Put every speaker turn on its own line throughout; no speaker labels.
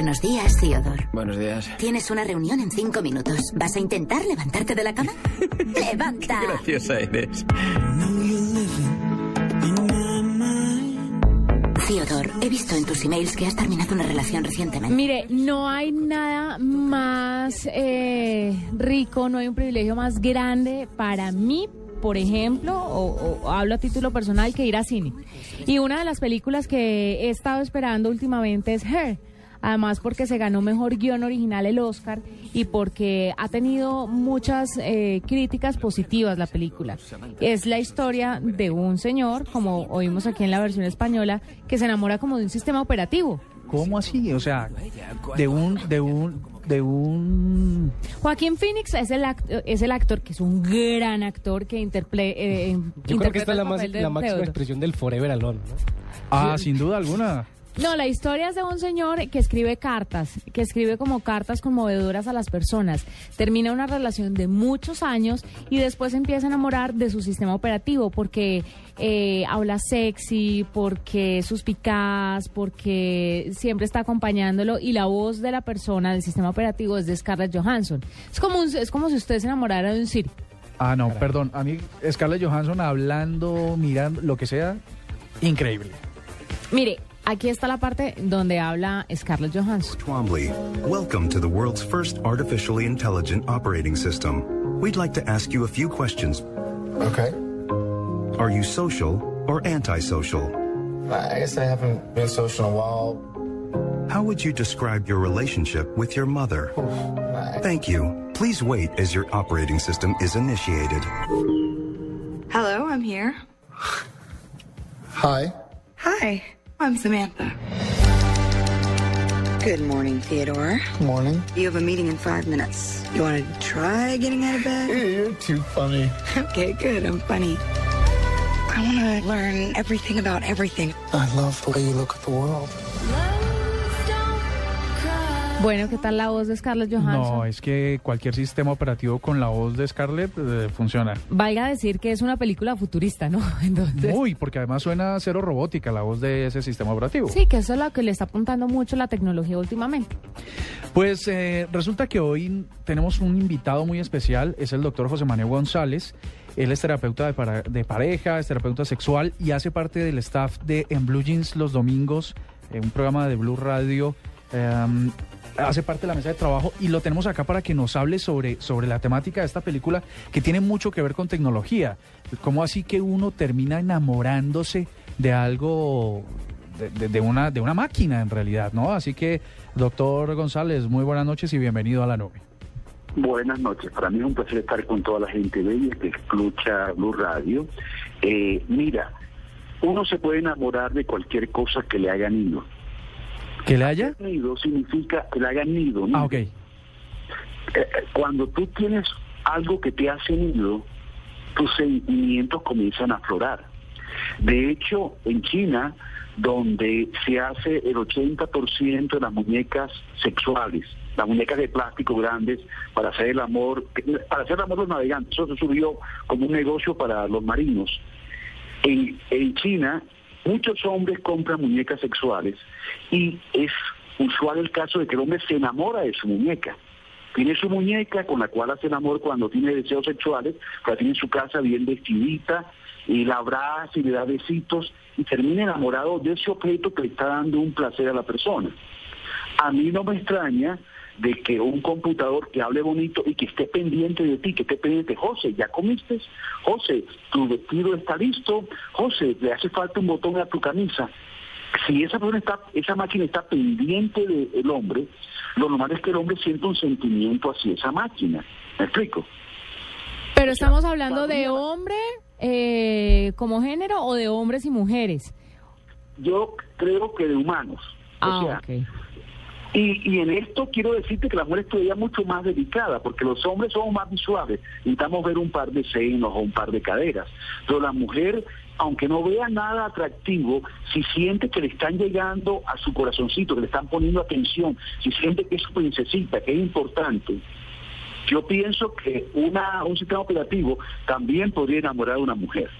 Buenos días, Theodore.
Buenos días.
Tienes una reunión en cinco minutos. ¿Vas a intentar levantarte de la cama? ¡Levanta!
Graciosa eres.
Theodore, he visto en tus emails que has terminado una relación recientemente.
Mire, no hay nada más eh, rico, no hay un privilegio más grande para mí, por ejemplo, o, o hablo a título personal, que ir a cine. Y una de las películas que he estado esperando últimamente es Her. Además porque se ganó mejor guion original el Oscar y porque ha tenido muchas eh, críticas positivas la película. Es la historia de un señor, como oímos aquí en la versión española, que se enamora como de un sistema operativo.
¿Cómo así? O sea, de un, de un, de un.
Joaquín Phoenix es el, act- es el actor, que es un gran actor que interple, eh,
Yo creo que esta es la, más, la máxima expresión del Forever Alone. ¿no?
Ah, sin duda alguna.
No, la historia es de un señor que escribe cartas, que escribe como cartas conmovedoras a las personas. Termina una relación de muchos años y después empieza a enamorar de su sistema operativo porque eh, habla sexy, porque es suspicaz, porque siempre está acompañándolo y la voz de la persona del sistema operativo es de Scarlett Johansson. Es como, un- es como si usted se enamorara de un Siri.
Ah, no, perdón. A mí, Scarlett Johansson hablando, mirando, lo que sea, increíble.
Mire, aquí está la parte donde habla Scarlett Johansson.
Twombly, welcome to the world's first artificially intelligent operating system. We'd like to ask you a few questions.
Okay.
Are you social or antisocial?
I guess I haven't been social in a while.
How would you describe your relationship with your mother?
I-
Thank you. Please wait as your operating system is initiated.
Hello, I'm here.
Hi.
Hi, I'm Samantha. Good morning, Theodore.
Morning.
You have a meeting in five minutes. You want to try getting out of bed?
You're too funny.
Okay, good. I'm funny. I want to learn everything about everything.
I love the way you look at the world.
Bueno, ¿qué tal la voz de Scarlett Johansson?
No, es que cualquier sistema operativo con la voz de Scarlett eh, funciona.
Valga decir que es una película futurista, ¿no? Entonces,
Muy, porque además suena cero robótica la voz de ese sistema operativo.
sí, que eso es lo que le está apuntando mucho la tecnología últimamente.
Pues eh, resulta que hoy tenemos un invitado muy especial, es el doctor José Manuel González. Él es terapeuta de, para- de pareja, es terapeuta sexual y hace parte del staff de En Blue Jeans los domingos, un programa de Blue Radio. em, hace parte de la mesa de trabajo y lo tenemos acá para que nos hable sobre, sobre la temática de esta película que tiene mucho que ver con tecnología. ¿Cómo así que uno termina enamorándose de algo, de, de- una, de una máquina en realidad, ¿no? Así que, doctor González, muy buenas noches y bienvenido a la nube.
Buenas noches, para mí es un placer estar con toda la gente bella que escucha Blue Radio. Eh, mira, uno se puede enamorar de cualquier cosa que le hagan nido.
¿Que le haya?
Nido significa que le hagan nido.
Ah, ok.
Eh, cuando tú tienes algo que te hace nido, tus sentimientos comienzan a aflorar. De hecho, en China, donde se hace el 80% de las muñecas sexuales, las muñecas de plástico grandes para hacer el amor, para hacer el amor los navegantes, eso se subió como un negocio para los marinos. En, en China, muchos hombres compran muñecas sexuales y es usual el caso de que el hombre se enamora de su muñeca. Tiene su muñeca con la cual hace el amor cuando tiene deseos sexuales, la tiene en su casa bien vestidita, y la abraza y le da besitos y termina enamorado de ese objeto que le está dando un placer a la persona. A mí no me extraña de que un computador que hable bonito y que esté pendiente de ti, que esté pendiente, José, ¿ya comiste? José, tu vestido está listo, José, le hace falta un botón a tu camisa. Si esa persona está, esa máquina está pendiente del hombre, lo normal es que el hombre sienta un sentimiento hacia esa máquina. ¿Me explico?
Pero estamos hablando de hombre, eh, como género o de hombres y mujeres?
Yo creo que de humanos.
Ah,
o sea,
ok.
Y, y en esto quiero decirte que la mujer es todavía mucho más delicada, porque los hombres somos más visuales, necesitamos ver un par de senos o un par de caderas, pero la mujer, aunque no vea nada atractivo, si siente que le están llegando a su corazoncito, que le están poniendo atención, si siente que es su princesita, que es importante, yo pienso que una, un sistema operativo también podría enamorar a una mujer.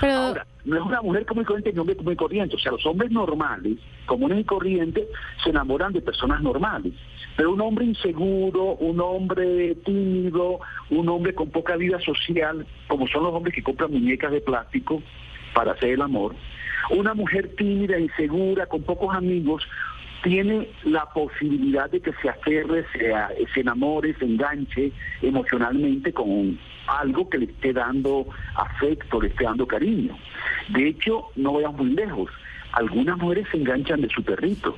Ahora, no es una mujer común y corriente ni un hombre común y corriente. O sea, los hombres normales, comunes y corrientes, se enamoran de personas normales. Pero un hombre inseguro, un hombre tímido, un hombre con poca vida social, como son los hombres que compran muñecas de plástico para hacer el amor, una mujer tímida, insegura, con pocos amigos, tiene la posibilidad de que se aferre, se, enamore, se enganche emocionalmente con algo que le esté dando afecto, le esté dando cariño. De hecho, no vayamos muy lejos. Algunas mujeres se enganchan de su perrito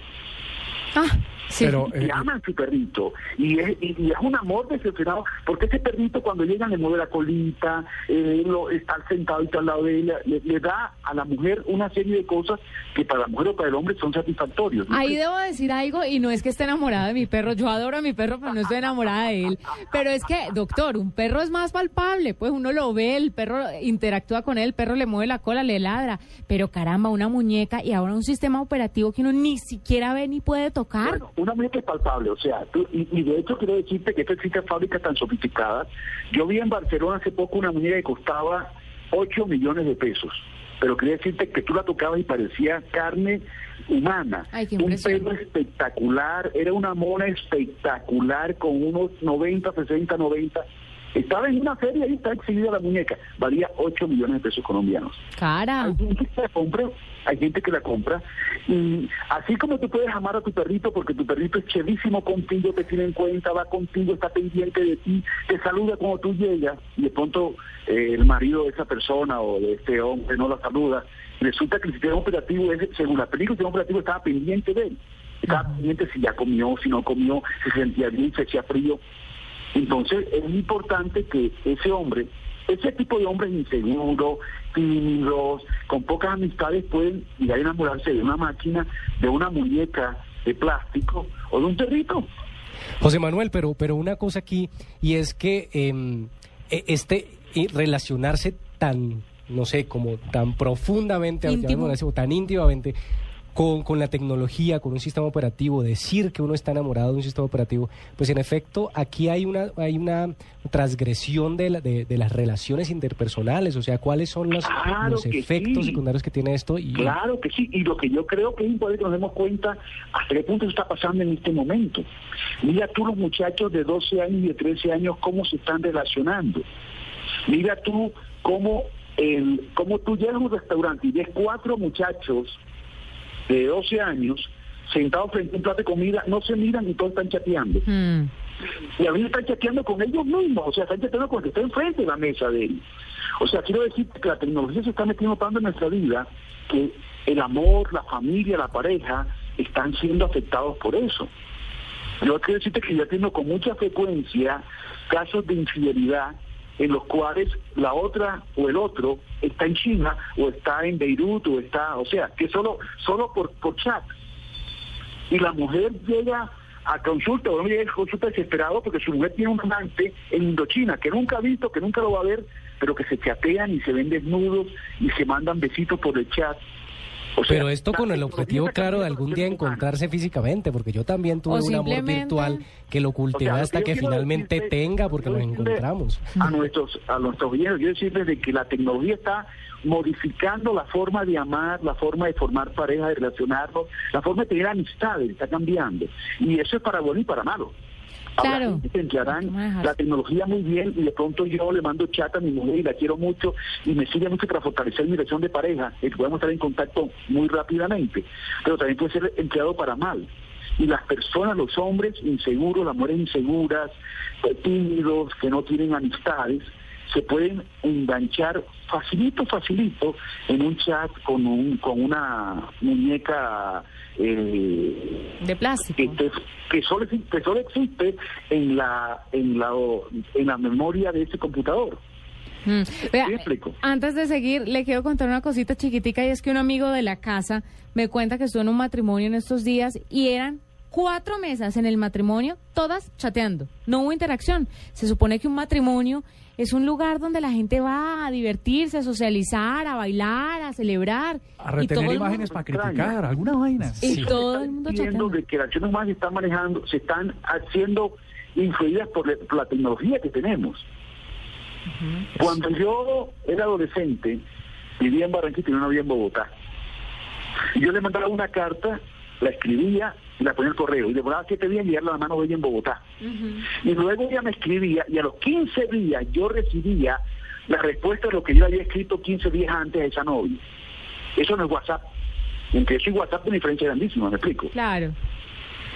ah, sí.
Pero,
y
eh,
aman su perrito y es, y, y es un amor decepcionado porque ese perrito cuando llegan le mueve la colita eh, lo, está sentado y está al lado de ella le, le da a la mujer una serie de cosas que para la mujer o para el hombre son satisfactorios ¿no?
Ahí debo decir algo y no es que esté enamorada de mi perro, yo adoro a mi perro, pero no estoy enamorada de él. Pero es que, doctor, un perro es más palpable, pues uno lo ve, el perro interactúa con él, el perro le mueve la cola, le ladra, pero caramba, una muñeca y ahora un sistema operativo que uno ni siquiera ve ni puede tocar.
Bueno, una muñeca es palpable, o sea, tú- y, y de hecho quiero decirte que esto existen fábricas tan sofisticadas. Yo vi en Barcelona hace poco una muñeca que costaba 8 millones de pesos, pero quería decirte que tú la tocabas y parecía carne humana.
Ay,
Un pelo espectacular, era una mona espectacular con unos 90, 60, 90. Estaba en una feria y está exhibida la muñeca, valía 8 millones de pesos colombianos.
Cara.
Hay gente que la compra, hay gente que la compra. Y así como tú puedes amar a tu perrito porque tu perrito es chévísimo contigo, te tiene en cuenta, va contigo, está pendiente de ti, te saluda cuando tú llegas y de pronto eh, el marido de esa persona o de este hombre no la saluda. Resulta que el sistema operativo, es, según la película, el sistema operativo estaba pendiente de él. Estaba pendiente si ya comió, si no comió, si se sentía bien, si hacía frío. Entonces es muy importante que ese hombre, ese tipo de hombres inseguros, tímidos, con pocas amistades pueden llegar a enamorarse de una máquina, de una muñeca de plástico o de un perrito.
José Manuel, pero, pero una cosa aquí, y es que em, e- este y relacionarse tan, no sé, como tan profundamente,
Íntimo.
llamémoslo así, o tan íntimamente con, con la tecnología, con un sistema operativo, decir que uno está enamorado de un sistema operativo, pues en efecto aquí hay una, hay una transgresión de, la- de, de las relaciones interpersonales, o sea, cuáles son los,
Claro
los efectos
sí.
secundarios que tiene esto. Y,
Claro que sí, y lo que yo creo que es importante que nos demos cuenta hasta qué punto está pasando en este momento. Mira tú los muchachos de 12 años y de 13 años cómo se están relacionando. Mira tú cómo, el, cómo tú llegas a un restaurante y ves cuatro muchachos de 12 años sentados frente a un plato de comida, no se miran y todos están chateando.
Mm.
Y a mí están chateando con ellos mismos, o sea, están chateando con el que está enfrente de la mesa de él. O sea, quiero decir que la tecnología se está metiendo tanto en nuestra vida que el amor, la familia, la pareja están siendo afectados por eso. Yo quiero decirte que yo atiendo con mucha frecuencia casos de infidelidad en los cuales la otra o el otro está en China o está en Beirut o está, o sea, que solo solo por, por chat. Y la mujer llega a consulta, o no llega a consulta desesperado porque su mujer tiene un amante en Indochina que nunca ha visto, que nunca lo va a ver, pero que se chatean y se ven desnudos y se mandan besitos por el chat. O sea,
Pero esto con el objetivo, claro, de algún día encontrarse físicamente, porque yo también tuve un amor virtual que lo cultivé
O sea,
hasta
yo
que finalmente
decirte-
tenga, porque nos encontramos.
A nuestros, a nuestros oyentes, quiero decirles de que la tecnología está modificando la forma de amar, la forma de formar pareja, de relacionarnos, la forma de tener amistades, está cambiando. Y eso es para bueno y para malo. Habrá
Claro.
emplearán la tecnología muy bien y de pronto yo le mando chat a mi mujer y la quiero mucho y me sirve mucho para fortalecer mi relación de pareja y que podemos estar en contacto muy rápidamente. Pero también puede ser empleado para mal. Y las personas, los hombres inseguros, las mujeres inseguras, tímidos, que no tienen amistades, se pueden enganchar facilito, facilito en un chat con un con una muñeca eh,
De plástico.
que, que- que solo, que solo existe en la en la en la memoria de ese computador.
Mm. Vea,
¿Sí me explico?
antes de seguir, le quiero contar una cosita chiquitica y es que un amigo de la casa me cuenta que estuvo en un matrimonio en estos días y eran cuatro mesas en el matrimonio, todas chateando. No hubo interacción. Se supone que un matrimonio es un lugar donde la gente va a divertirse, a socializar, a bailar, a celebrar.
A
Y todo
retener
el
imágenes
mundo-
para criticar, alguna vaina.
Y todo el mundo chateando.
de que las acciones humanas se están manejando, se están haciendo influidas por, la- por la tecnología que tenemos. Cuando yo era adolescente, vivía en Barranquilla y tenía una vida en Bogotá. Y yo le mandaba una carta, la escribía y la ponía en el correo. Y demoraba siete días en llegarla a la mano de ella en Bogotá. Y luego ella me escribía y a los 15 días yo recibía la respuesta de lo que yo había escrito 15 días antes a esa novia. Eso no es WhatsApp. Entre eso y WhatsApp una diferencia grandísima, ¿me explico?
Claro.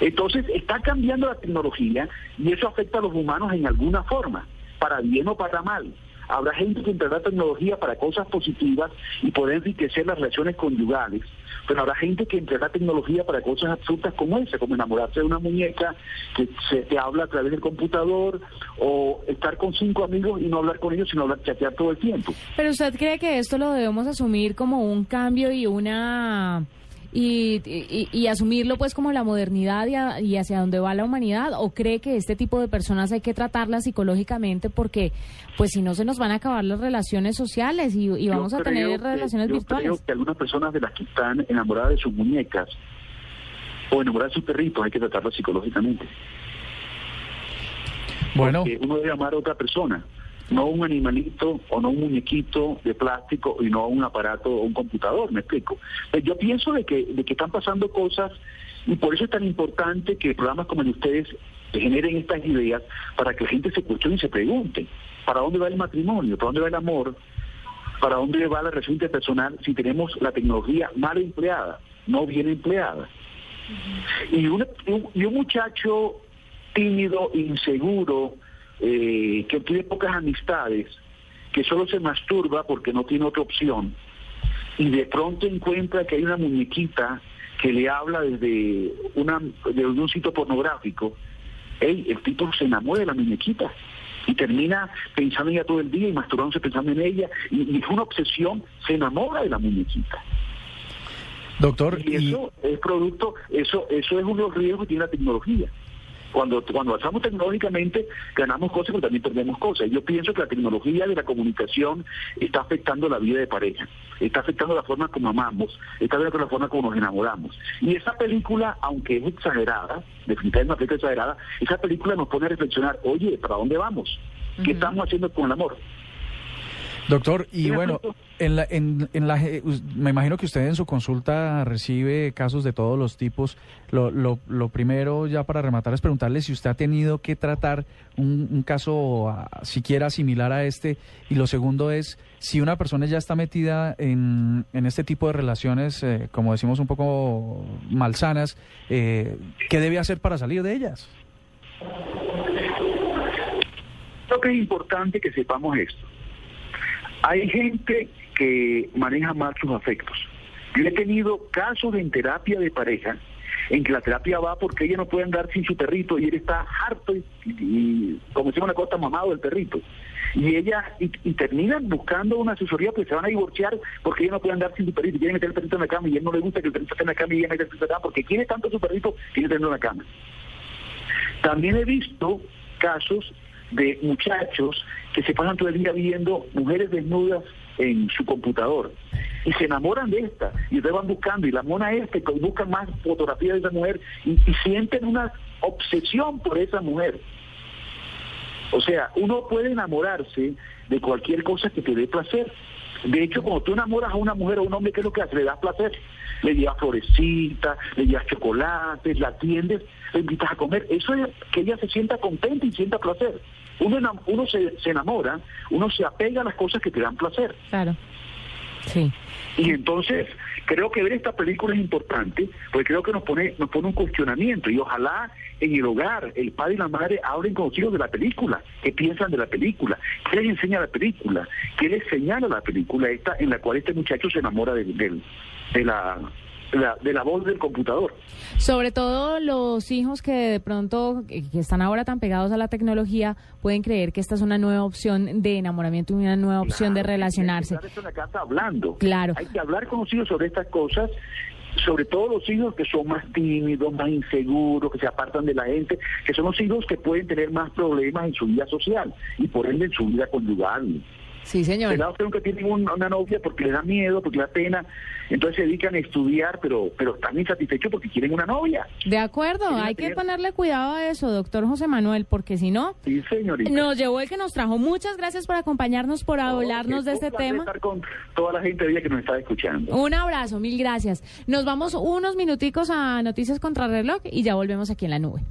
Entonces está cambiando la tecnología y eso afecta a los humanos en alguna forma, para bien o para mal. Habrá gente que empleará tecnología para cosas positivas y poder enriquecer las relaciones conyugales, pero habrá gente que empleará tecnología para cosas absurdas como esa, como enamorarse de una muñeca que se te habla a través del computador o estar con cinco amigos y no hablar con ellos, sino hablar chatear todo el tiempo.
Pero usted cree que esto lo debemos asumir como un cambio y una y, y- y asumirlo pues como la modernidad y, a- y hacia dónde va la humanidad o cree que este tipo de personas hay que tratarlas psicológicamente porque pues si no se nos van a acabar las relaciones sociales y, y
Yo
vamos a tener
que-
relaciones
yo
virtuales.
Creo que algunas personas de las que están enamoradas de sus muñecas o enamoradas de sus perritos hay que tratarlas psicológicamente.
Bueno,
Porque uno debe amar a otra persona, no un animalito o no un muñequito de plástico y no un aparato o un computador, me explico. Pues yo pienso de que, de que están pasando cosas y por eso es tan importante que programas como el de ustedes generen estas ideas para que la gente se cuestione y se pregunte, ¿para dónde va el matrimonio? ¿Para dónde va el amor? ¿Para dónde va la relación interpersonal si tenemos la tecnología mal empleada, no bien empleada? Y, un, y un- y un muchacho tímido, inseguro, eh, que tiene pocas amistades, que solo se masturba porque no tiene otra opción, y de pronto encuentra que hay una muñequita que le habla desde, una, desde un sitio pornográfico, ey, el tipo se enamora de la muñequita y termina pensando en ella todo el día y masturbándose pensando en ella, y, es una obsesión, se enamora de la muñequita.
doctor,
Y
y
eso es producto, eso, eso es uno de los riesgos que tiene la tecnología. Cuando, cuando avanzamos tecnológicamente, ganamos cosas, pero también perdemos cosas. Yo pienso que la tecnología de la comunicación está afectando la vida de pareja, está afectando la forma como amamos, está afectando la forma como nos enamoramos. Y esa película, aunque es exagerada, definitivamente una película exagerada, esa película nos pone a reflexionar, oye, ¿para dónde vamos? ¿Qué estamos haciendo con el amor?
Doctor, y bueno, en la, en, en la, eh, me imagino que usted en su consulta recibe casos de todos los tipos. Lo, lo, lo primero, ya para rematar, es preguntarle si usted ha tenido que tratar un, un caso ah, siquiera similar a este. Y lo segundo es, si una persona ya está metida en, en este tipo de relaciones, eh, como decimos, un poco malsanas, eh, ¿qué debe hacer para salir de ellas?
Creo que es importante que sepamos esto. Hay gente que maneja mal sus afectos. Yo he tenido casos en terapia de pareja en que la terapia va porque ella no puede andar sin su perrito y él está harto y, como decimos una cosa, mamado del perrito. Y ella, y, terminan buscando una asesoría porque se van a divorciar porque ella no puede andar sin su perrito quiere meter el perrito en la cama y él no le gusta que el perrito esté en la cama y ella mete el perrito en la cama porque quiere tanto su perrito que quiere tenerlo en la cama. También he visto casos de muchachos que se pasan todo el día viendo mujeres desnudas en su computador y se enamoran de esta y ustedes van buscando y la mona esta y buscan más fotografías de esa mujer y, y sienten una obsesión por esa mujer. O sea, uno puede enamorarse de cualquier cosa que te dé placer. De hecho, cuando tú enamoras a una mujer o a un hombre, ¿qué es lo que hace? Le das placer. Le llevas florecitas, le llevas chocolates, la atiendes, le invitas a comer. Eso es que ella se sienta contenta y sienta placer. Uno, uno se, se enamora, uno se apega a las cosas que te dan placer.
Claro. Sí.
Y entonces creo que ver esta película es importante, porque creo que nos pone, nos pone un cuestionamiento y ojalá en el hogar el padre y la madre hablen con los hijos de la película, qué piensan de la película, qué les enseña la película, qué les señala la película esta en la cual este muchacho se enamora de, la la, de la voz del computador.
Sobre todo los hijos que de pronto, que están ahora tan pegados a la tecnología, pueden creer que esta es una nueva opción de enamoramiento y una nueva opción de relacionarse.
hay que estar en la casa hablando.
Claro.
Hay que hablar con los hijos sobre estas cosas, sobre todo los hijos que son más tímidos, más inseguros, que se apartan de la gente, que son los hijos que pueden tener más problemas en su vida social y por ende en su vida conyugal.
Sí, señor.
Pelados que nunca tienen un- una novia porque les da miedo, porque les da pena, entonces se dedican a estudiar, pero, pero están insatisfechos porque quieren una novia.
De acuerdo, hay que
tener-
ponerle cuidado a eso, doctor José Manuel, porque si no,
Sí, señorita.
nos llevó el que nos trajo. Muchas gracias por acompañarnos, por hablarnos de este tema.
estar con toda la gente que nos está escuchando.
Un abrazo, mil gracias. Nos vamos unos minuticos a Noticias Contrarreloj y ya volvemos aquí en la nube.